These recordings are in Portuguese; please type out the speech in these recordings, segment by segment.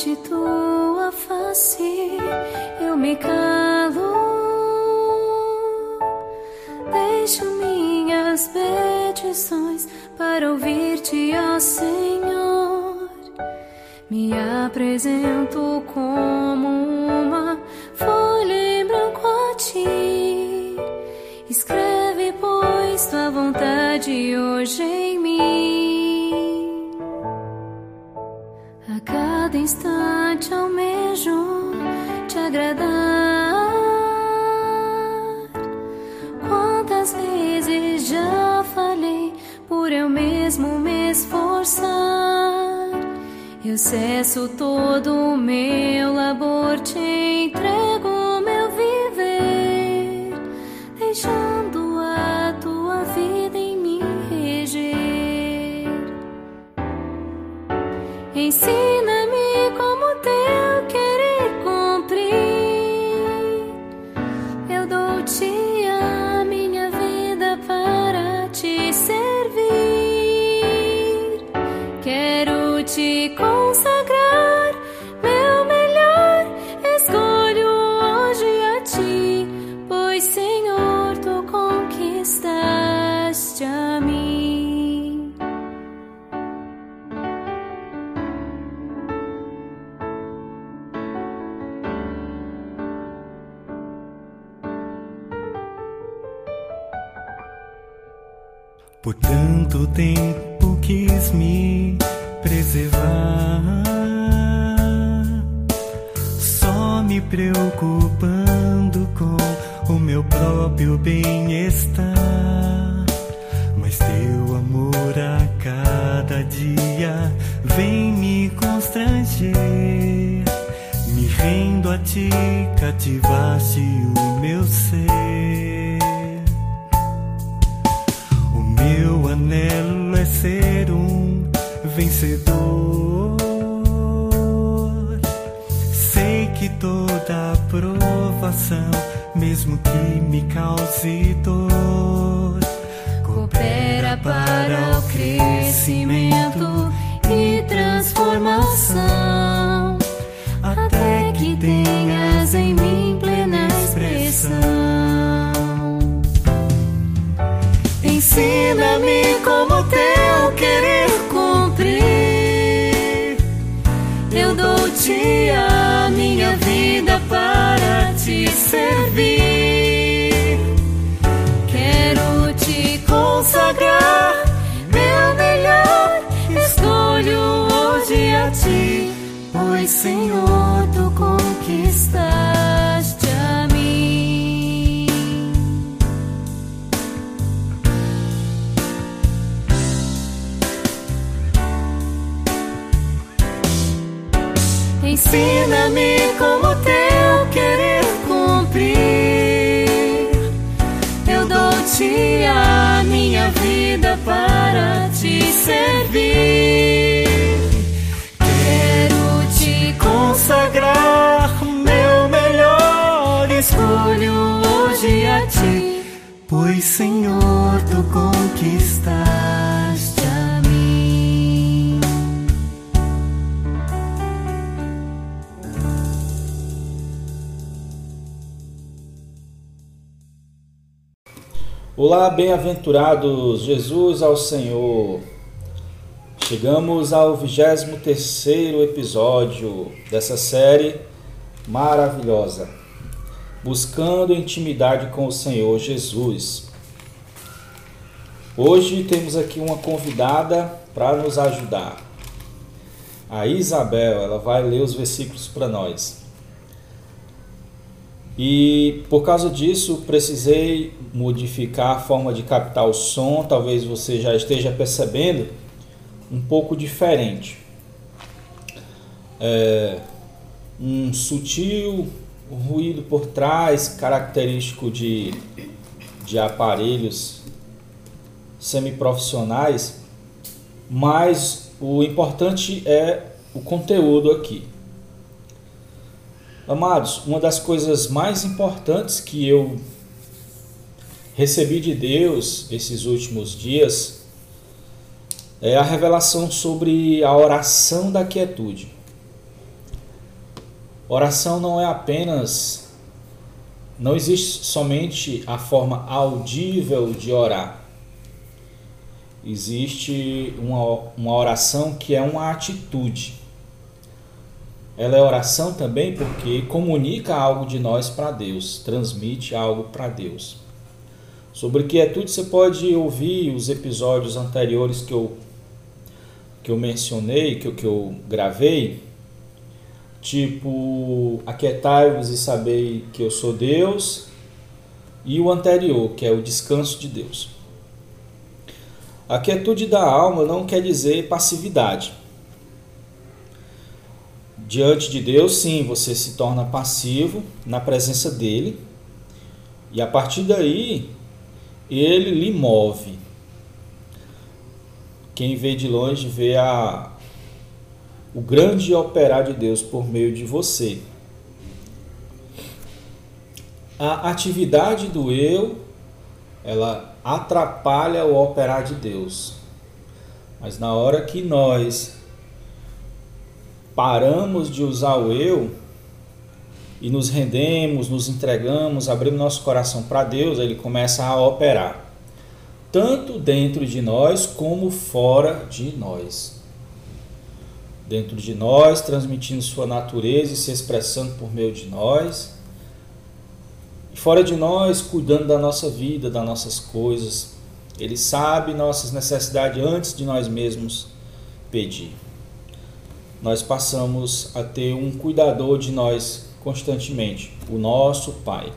Perante tua face eu me calo, deixo minhas petições para ouvir-te, ó Senhor. Me apresento como próprio bem-estar. Mas teu amor a cada dia vem me constranger. Me rendo a ti, cativaste o meu ser. O meu anelo é ser um vencedor. Sei que toda provação, mesmo que me cause dor, coopera para o crescimento e transformação, até que tenhas em mim plena expressão. Ensina-me como teu querer cumprir. Eu dou-te a te servir. Quero te consagrar, meu melhor. Escolho hoje a ti, pois Senhor, servir. Quero te consagrar meu melhor. escolho hoje a ti, Pois, Senhor, tu conquistaste a mim. Olá, bem-aventurados, Jesus ao Senhor. Chegamos ao 23º episódio dessa série maravilhosa, buscando intimidade com o Senhor Jesus. Hoje temos aqui uma convidada para nos ajudar. A Isabel, ela vai ler os versículos para nós. E por causa disso, precisei modificar a forma de captar o som, talvez você já esteja percebendo, um pouco diferente. É, um sutil ruído por trás, característico de, de aparelhos semiprofissionais, mas o importante é o conteúdo aqui. Amados, uma das coisas mais importantes que eu recebi de Deus esses últimos dias é a revelação sobre a oração da quietude. Oração não é apenas. Não existe somente a forma audível de orar. Existe uma, uma oração que é uma atitude. Ela é oração também porque comunica algo de nós para Deus, transmite algo para Deus. Sobre quietude você pode ouvir os episódios anteriores que eu, que eu mencionei, que eu, que eu gravei, tipo Aquietai-vos e sabei que eu sou Deus, e o anterior, que é o descanso de Deus. A quietude da alma não quer dizer passividade. Diante de Deus, sim, você se torna passivo na presença dele, e a partir daí ele lhe move. Quem vê de longe vê a, o grande operar de Deus por meio de você. A atividade do eu, ela atrapalha o operar de Deus. Mas na hora que nós paramos de usar o eu e nos rendemos, nos entregamos, abrimos nosso coração para Deus, ele começa a operar, tanto dentro de nós como fora de nós dentro de nós, transmitindo sua natureza e se expressando por meio de nós. E fora de nós, cuidando da nossa vida, das nossas coisas. Ele sabe nossas necessidades antes de nós mesmos pedir. Nós passamos a ter um cuidador de nós constantemente, o nosso Pai.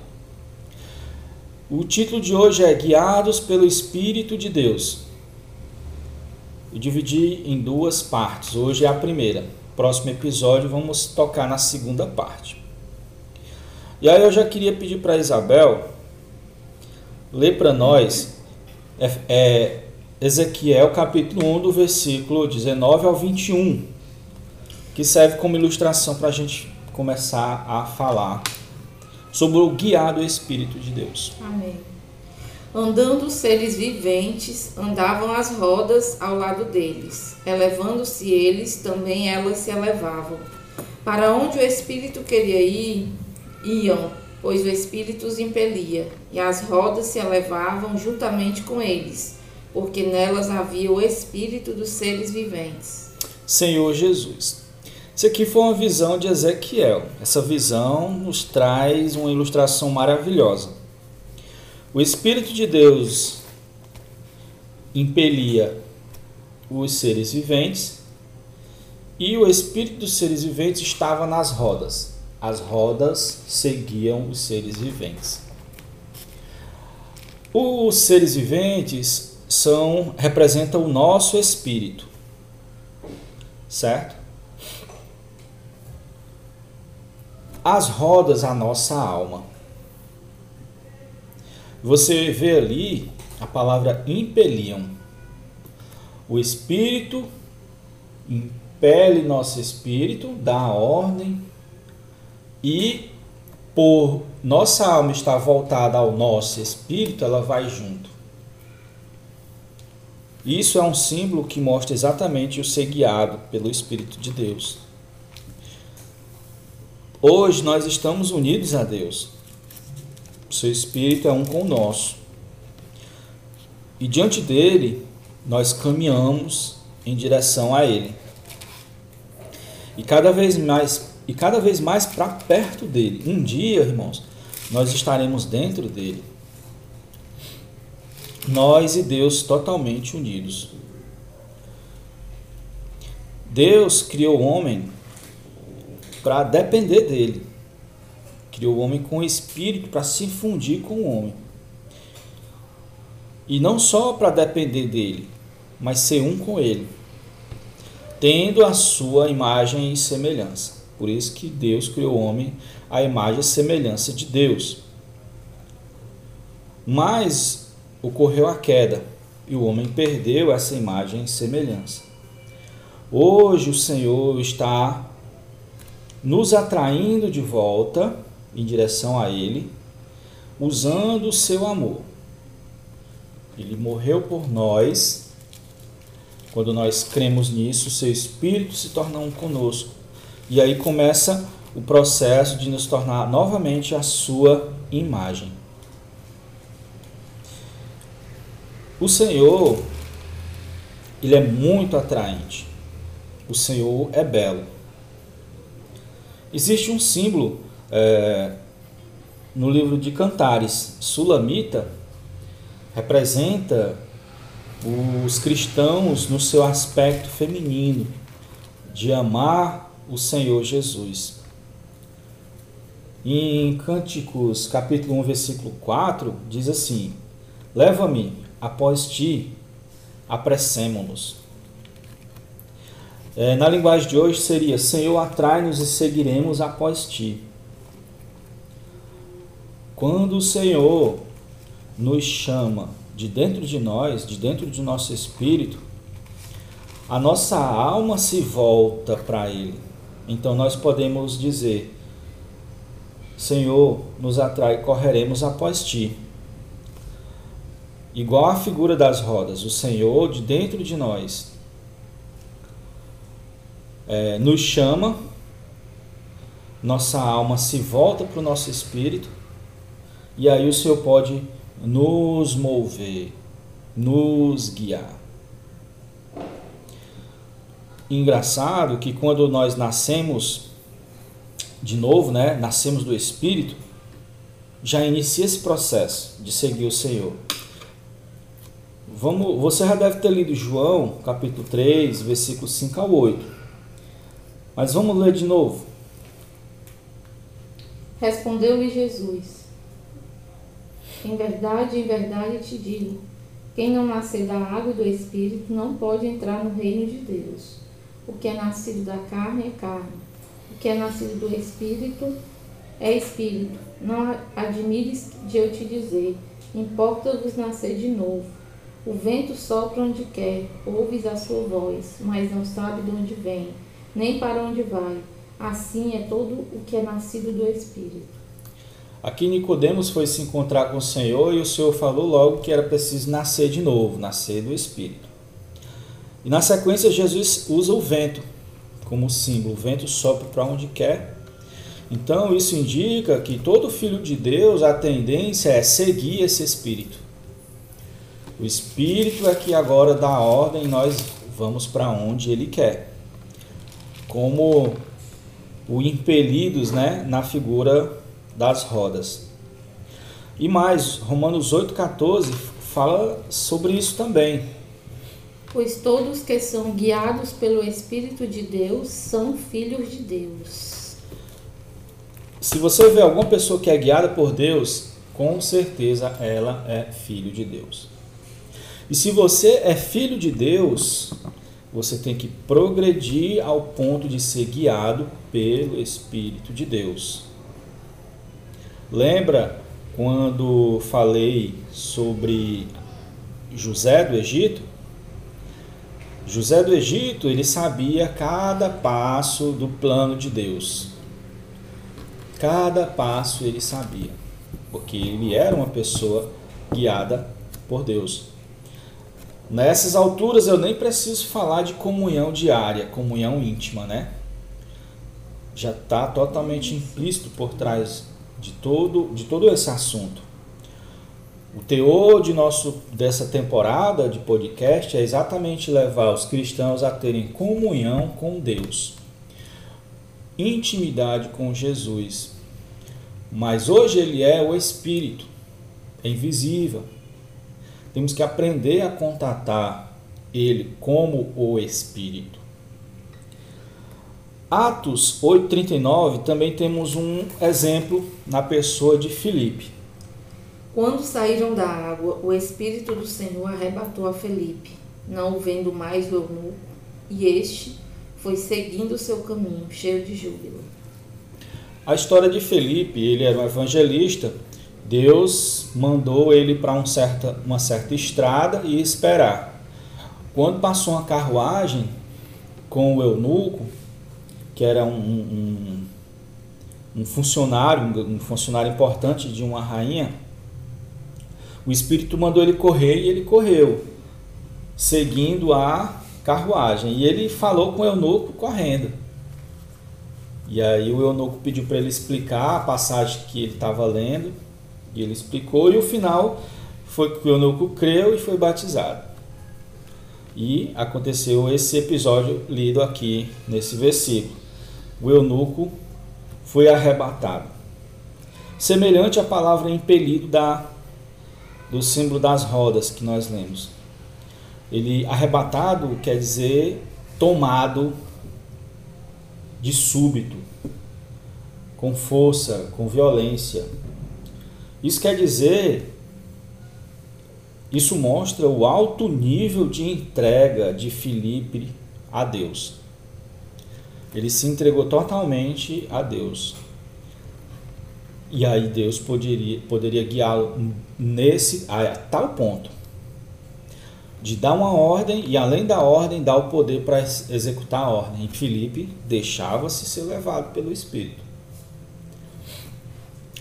O título de hoje é Guiados pelo Espírito de Deus e dividi em duas partes. Hoje é a primeira. Próximo episódio vamos tocar na segunda parte. E aí eu já queria pedir para Isabel ler para nós é, é, Ezequiel capítulo 1 do versículo 19 ao 21, que serve como ilustração para a gente começar a falar sobre o guiado Espírito de Deus. Amém. Andando os seres viventes, andavam as rodas ao lado deles. Elevando-se eles, também elas se elevavam. Para onde o Espírito queria ir, iam, pois o Espírito os impelia, e as rodas se elevavam juntamente com eles, porque nelas havia o Espírito dos seres viventes. Senhor Jesus. Isso aqui foi uma visão de Ezequiel. Essa visão nos traz uma ilustração maravilhosa o Espírito de Deus impelia os seres viventes e o Espírito dos seres viventes estava nas rodas. As rodas seguiam os seres viventes. Os seres viventes são representam o nosso espírito. Certo? As rodas a nossa alma. Você vê ali a palavra impeliam. O espírito impele nosso espírito, dá ordem e por nossa alma estar voltada ao nosso espírito, ela vai junto. Isso é um símbolo que mostra exatamente o ser guiado pelo Espírito de Deus. Hoje nós estamos unidos a Deus. O seu espírito é um com o nosso. E diante dele, nós caminhamos em direção a ele. E cada vez mais e cada vez mais para perto dele. Um dia, irmãos, nós estaremos dentro dele. Nós e Deus totalmente unidos. Deus criou o homem para depender dele. Criou o homem com o espírito para se fundir com o homem. E não só para depender dele, mas ser um com ele, tendo a sua imagem e semelhança. Por isso que Deus criou o homem à imagem e semelhança de Deus. Mas ocorreu a queda e o homem perdeu essa imagem e semelhança. Hoje o Senhor está nos atraindo de volta em direção a Ele, usando o seu amor. Ele morreu por nós. Quando nós cremos nisso, o seu Espírito se torna um conosco. E aí começa o processo de nos tornar novamente a sua imagem. O Senhor, ele é muito atraente. O Senhor é belo. Existe um símbolo é, no livro de Cantares, Sulamita, representa os cristãos no seu aspecto feminino, de amar o Senhor Jesus. Em Cânticos, capítulo 1, versículo 4, diz assim: Leva-me após ti, apressemo-nos. É, na linguagem de hoje seria: Senhor, atrai-nos e seguiremos após ti. Quando o Senhor nos chama de dentro de nós, de dentro de nosso espírito, a nossa alma se volta para Ele. Então nós podemos dizer: Senhor, nos atrai, correremos após Ti. Igual a figura das rodas, o Senhor de dentro de nós é, nos chama, nossa alma se volta para o nosso espírito, e aí o Senhor pode nos mover, nos guiar. Engraçado que quando nós nascemos de novo, né, nascemos do Espírito, já inicia esse processo de seguir o Senhor. Vamos, você já deve ter lido João, capítulo 3, versículos 5 ao 8. Mas vamos ler de novo. Respondeu-lhe Jesus: Em verdade, em verdade te digo: quem não nascer da água e do Espírito não pode entrar no reino de Deus. O que é nascido da carne é carne, o que é nascido do Espírito é Espírito. Não admires de eu te dizer: importa-vos nascer de novo. O vento sopra onde quer, ouves a sua voz, mas não sabe de onde vem, nem para onde vai. Assim é todo o que é nascido do Espírito. Aqui Nicodemos foi se encontrar com o Senhor e o Senhor falou logo que era preciso nascer de novo, nascer do Espírito. E na sequência Jesus usa o vento como símbolo. O vento sopra para onde quer. Então isso indica que todo filho de Deus a tendência é seguir esse Espírito. O Espírito é que agora dá ordem nós vamos para onde Ele quer. Como o impelidos né, na figura das rodas. E mais, Romanos 8,14 fala sobre isso também. Pois todos que são guiados pelo Espírito de Deus são filhos de Deus. Se você vê alguma pessoa que é guiada por Deus, com certeza ela é filho de Deus. E se você é filho de Deus, você tem que progredir ao ponto de ser guiado pelo Espírito de Deus. Lembra quando falei sobre José do Egito? José do Egito, ele sabia cada passo do plano de Deus. Cada passo ele sabia, porque ele era uma pessoa guiada por Deus. Nessas alturas eu nem preciso falar de comunhão diária, comunhão íntima, né? Já está totalmente implícito por trás de todo, de todo esse assunto. O teor de nosso, dessa temporada de podcast é exatamente levar os cristãos a terem comunhão com Deus, intimidade com Jesus. Mas hoje ele é o Espírito, é invisível. Temos que aprender a contatar ele como o Espírito. Atos 8,39 também temos um exemplo na pessoa de Filipe. Quando saíram da água, o Espírito do Senhor arrebatou a Felipe, não o vendo mais o eunuco, e este foi seguindo o seu caminho, cheio de júbilo. A história de Felipe, ele era um evangelista, Deus mandou ele para um certa, uma certa estrada e esperar. Quando passou uma carruagem com o eunuco, que era um, um, um funcionário, um funcionário importante de uma rainha, o espírito mandou ele correr e ele correu, seguindo a carruagem. E ele falou com o eunuco correndo. E aí o eunuco pediu para ele explicar a passagem que ele estava lendo, e ele explicou, e o final foi que o eunuco creu e foi batizado. E aconteceu esse episódio lido aqui nesse versículo. O eunuco foi arrebatado. Semelhante à palavra impelido da, do símbolo das rodas que nós lemos. Ele arrebatado quer dizer tomado de súbito, com força, com violência. Isso quer dizer, isso mostra o alto nível de entrega de Filipe a Deus. Ele se entregou totalmente a Deus. E aí Deus poderia, poderia guiá-lo nesse a tal ponto de dar uma ordem e além da ordem dar o poder para executar a ordem. E Filipe deixava-se ser levado pelo Espírito.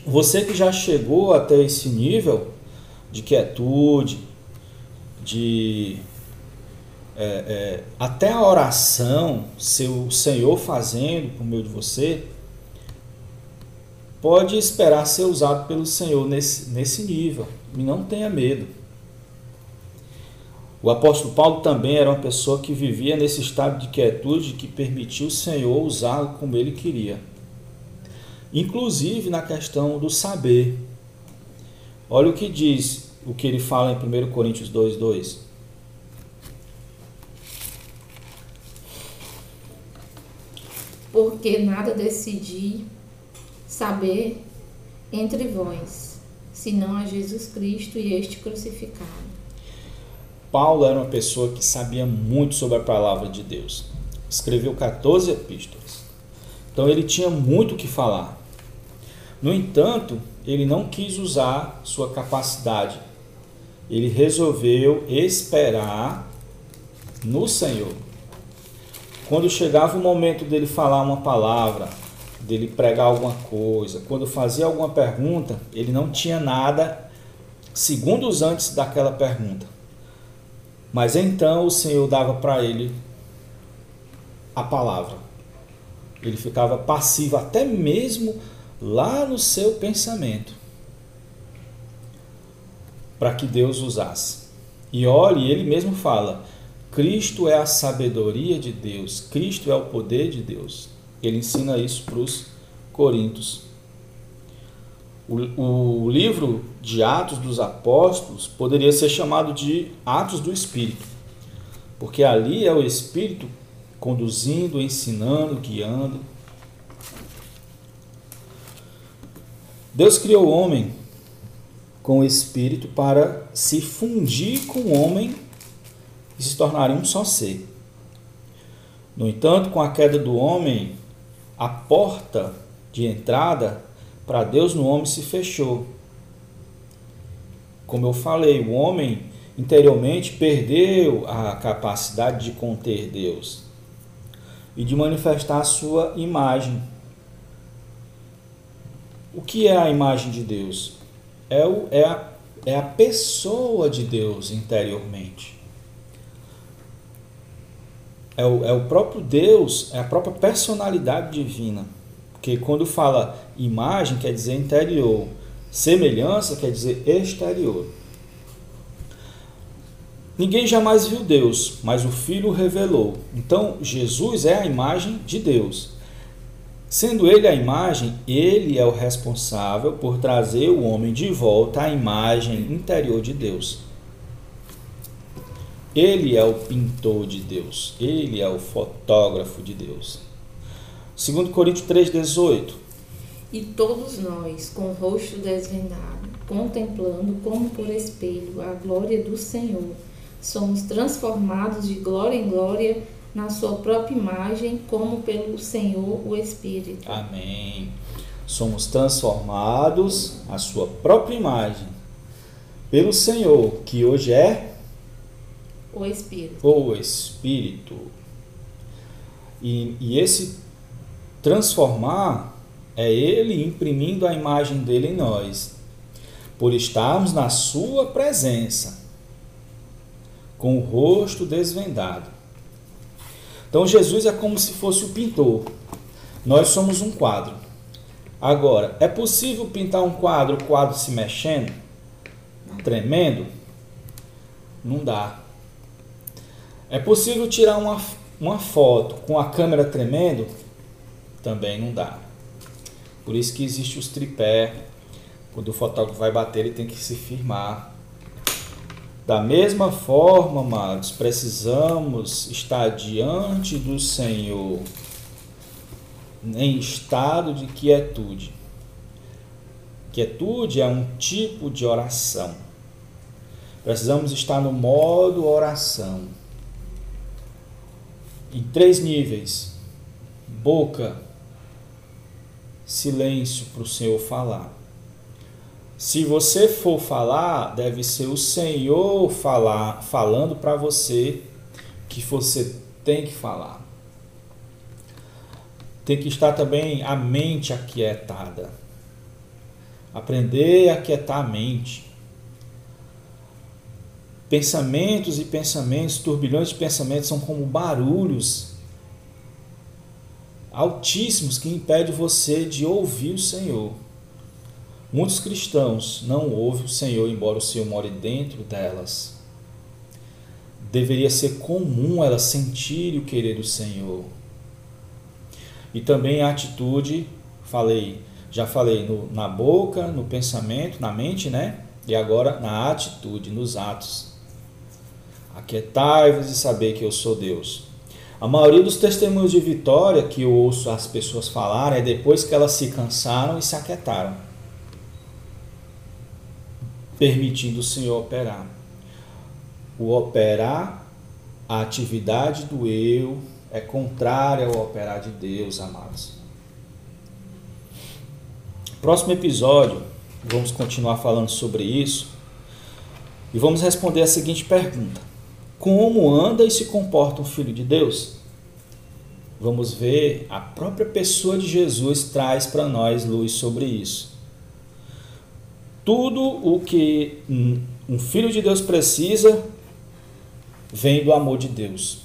Você que já chegou até esse nível de quietude, de é, é, até a oração, seu Senhor fazendo por meio de você, pode esperar ser usado pelo Senhor nesse, nesse nível. E não tenha medo. O apóstolo Paulo também era uma pessoa que vivia nesse estado de quietude que permitiu o Senhor usá-lo como ele queria. Inclusive na questão do saber. Olha o que diz, o que ele fala em 1 Coríntios 2:2. Porque nada decidi saber entre vós, senão a Jesus Cristo e este crucificado. Paulo era uma pessoa que sabia muito sobre a palavra de Deus. Escreveu 14 epístolas. Então ele tinha muito o que falar. No entanto, ele não quis usar sua capacidade. Ele resolveu esperar no Senhor. Quando chegava o momento dele falar uma palavra, dele pregar alguma coisa, quando fazia alguma pergunta, ele não tinha nada segundos antes daquela pergunta. Mas então o Senhor dava para ele a palavra. Ele ficava passivo até mesmo lá no seu pensamento para que Deus usasse. E olhe, ele mesmo fala: Cristo é a sabedoria de Deus, Cristo é o poder de Deus. Ele ensina isso para os coríntios. O, o livro de Atos dos Apóstolos poderia ser chamado de Atos do Espírito, porque ali é o Espírito conduzindo, ensinando, guiando. Deus criou o homem com o Espírito para se fundir com o homem e se tornarem um só ser. No entanto, com a queda do homem, a porta de entrada para Deus no homem se fechou. Como eu falei, o homem interiormente perdeu a capacidade de conter Deus e de manifestar a sua imagem. O que é a imagem de Deus? É, o, é, a, é a pessoa de Deus interiormente. É o, é o próprio Deus, é a própria personalidade divina. Porque quando fala imagem, quer dizer interior. Semelhança quer dizer exterior. Ninguém jamais viu Deus, mas o Filho revelou. Então, Jesus é a imagem de Deus. Sendo ele a imagem, ele é o responsável por trazer o homem de volta à imagem interior de Deus. Ele é o pintor de Deus, ele é o fotógrafo de Deus. 2 Coríntios 3,18 E todos nós, com o rosto desvendado, contemplando como por espelho a glória do Senhor, somos transformados de glória em glória na sua própria imagem, como pelo Senhor o Espírito. Amém. Somos transformados à sua própria imagem pelo Senhor, que hoje é o Espírito. O Espírito. E, e esse Transformar é Ele imprimindo a imagem dele em nós, por estarmos na Sua presença, com o rosto desvendado. Então Jesus é como se fosse o pintor. Nós somos um quadro. Agora, é possível pintar um quadro, o quadro se mexendo, tremendo? Não dá. É possível tirar uma, uma foto com a câmera tremendo? Também não dá. Por isso que existe os tripé. Quando o fotógrafo vai bater, ele tem que se firmar. Da mesma forma, amados, precisamos estar diante do Senhor em estado de quietude. Quietude é um tipo de oração. Precisamos estar no modo oração. Em três níveis: boca, silêncio para o Senhor falar. Se você for falar, deve ser o Senhor falar, falando para você que você tem que falar. Tem que estar também a mente aquietada. Aprender a aquietar a mente. Pensamentos e pensamentos, turbilhões de pensamentos são como barulhos altíssimos que impedem você de ouvir o Senhor. Muitos cristãos não ouvem o Senhor, embora o Senhor more dentro delas. Deveria ser comum elas sentirem o querer do Senhor. E também a atitude, falei, já falei no, na boca, no pensamento, na mente, né? E agora na atitude, nos atos. Aquietai-vos e saber que eu sou Deus. A maioria dos testemunhos de vitória que eu ouço as pessoas falarem é depois que elas se cansaram e se aquietaram, permitindo o Senhor operar. O operar, a atividade do eu, é contrária ao operar de Deus, amados. Próximo episódio, vamos continuar falando sobre isso e vamos responder a seguinte pergunta: Como anda e se comporta um filho de Deus? Vamos ver, a própria pessoa de Jesus traz para nós luz sobre isso. Tudo o que um filho de Deus precisa vem do amor de Deus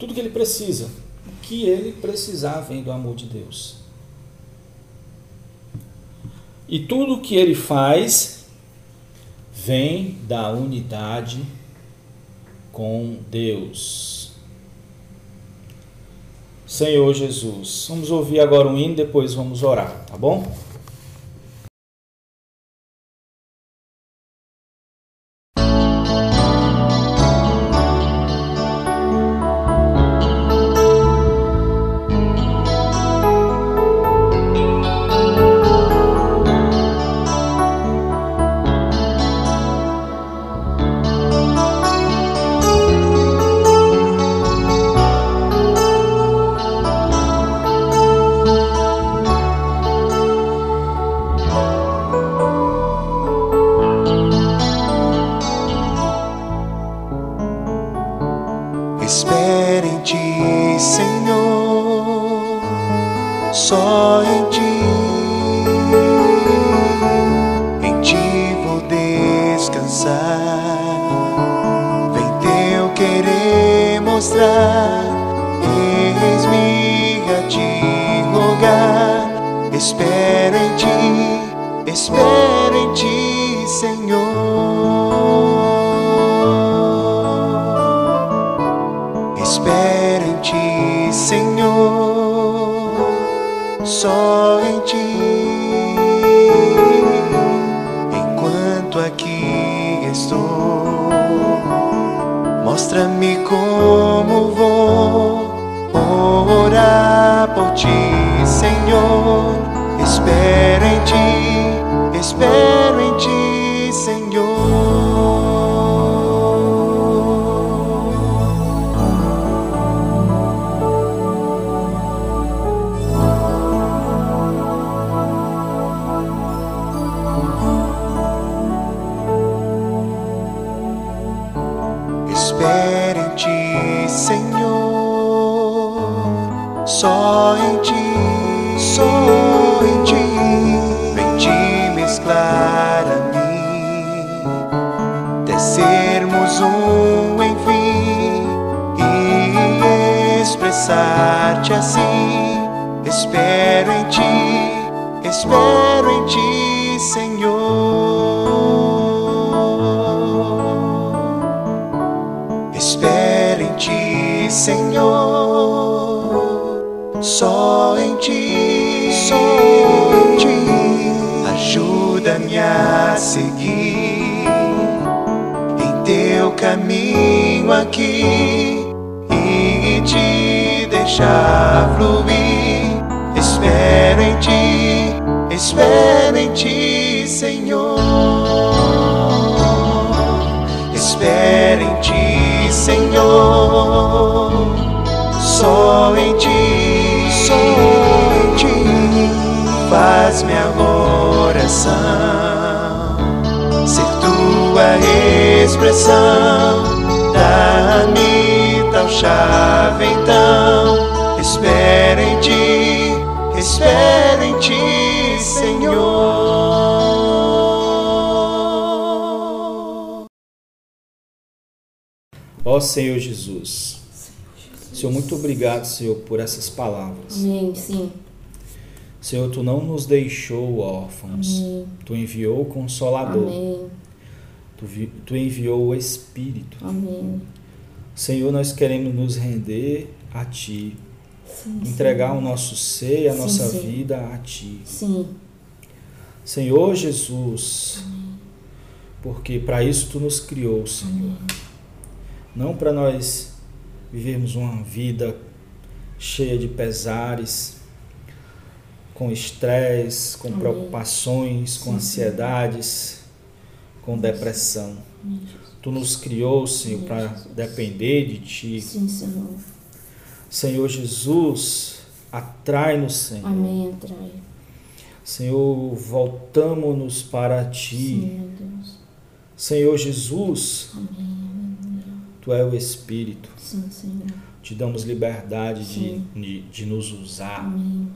tudo que ele precisa. O que ele precisar vem do amor de Deus. E tudo o que ele faz vem da unidade com Deus. Senhor Jesus, vamos ouvir agora um hino, depois vamos orar, tá bom? Espero em ti, espero em ti, Senhor. Confessar-te assim. Espero em ti, espero em ti, Senhor. Espero em ti, Senhor. Só em ti, só em ti. Ajuda-me a seguir em teu caminho aqui te deixar fluir. Espero em ti, espero em ti, Senhor. Espero em ti, Senhor. Só em ti, só em ti. Faz minha oração ser tua expressão. Dá-me tal chave então. Em ti, espero em ti, Senhor. Ó Senhor Jesus. Senhor, muito obrigado, Senhor, por essas palavras. Amém, sim. Senhor, tu não nos deixou órfãos. Amém. Tu enviou o Consolador. Amém. Tu, tu enviou o Espírito. Amém. Senhor, nós queremos nos render a Ti. Sim, Entregar o nosso ser e a Sim, nossa sim. vida a Ti. Sim. Senhor Jesus, porque para isso Tu nos criou, Senhor. Não para nós vivermos uma vida cheia de pesares, com estresse, com Amém. preocupações, com Sim, ansiedades, com depressão. Tu nos criou, Senhor, para depender de Ti. Sim, Senhor. Senhor Jesus, atrai-nos, Senhor. Amém, atrai. Senhor, voltamos-nos para Ti. Sim. Senhor Jesus, Amém. Tu é o Espírito. Sim, Senhor. Te damos liberdade de, de, de nos usar. Amém.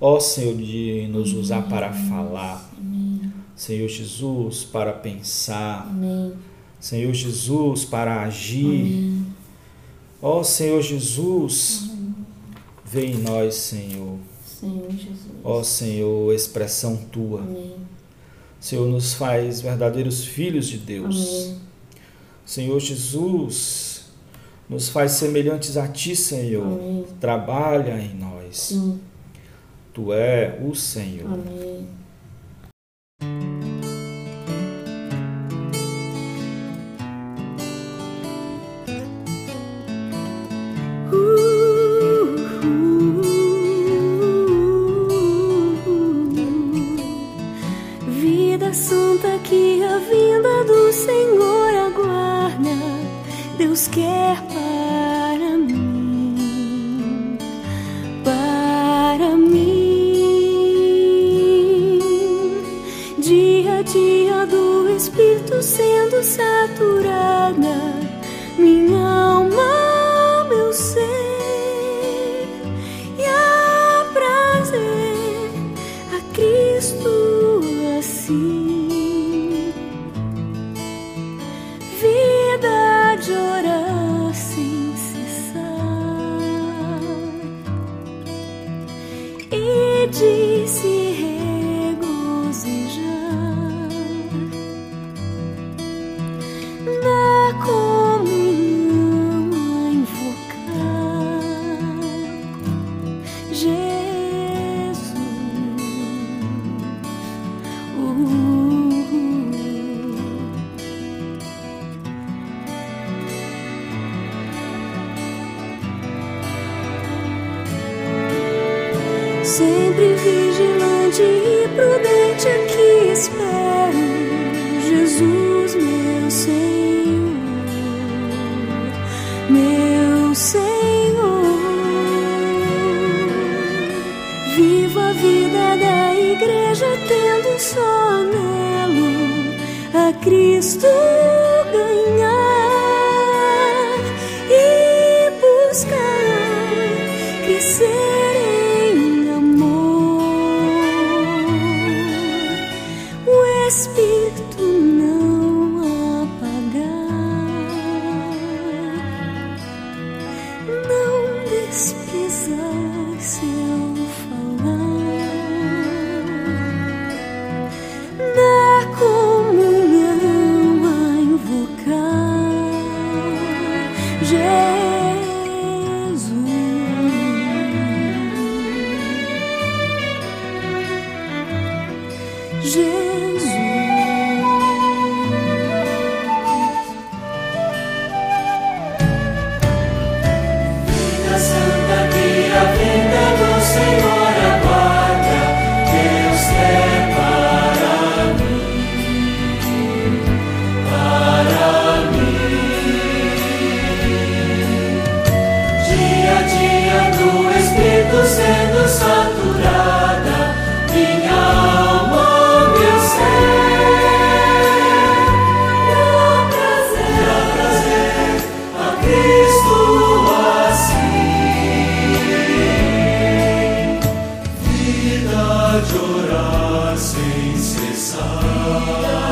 Ó Senhor, de nos usar para falar. Amém. Senhor Jesus, para pensar. Amém. Senhor Jesus, para agir. Amém. Ó Senhor Jesus, vem em nós, Senhor. Senhor Jesus. Ó Senhor, expressão tua. Amém. Senhor, nos faz verdadeiros filhos de Deus. Amém. Senhor Jesus, nos faz semelhantes a Ti, Senhor. Amém. Trabalha em nós. Sim. Tu é o Senhor. Amém. silver. Buscar, crescer.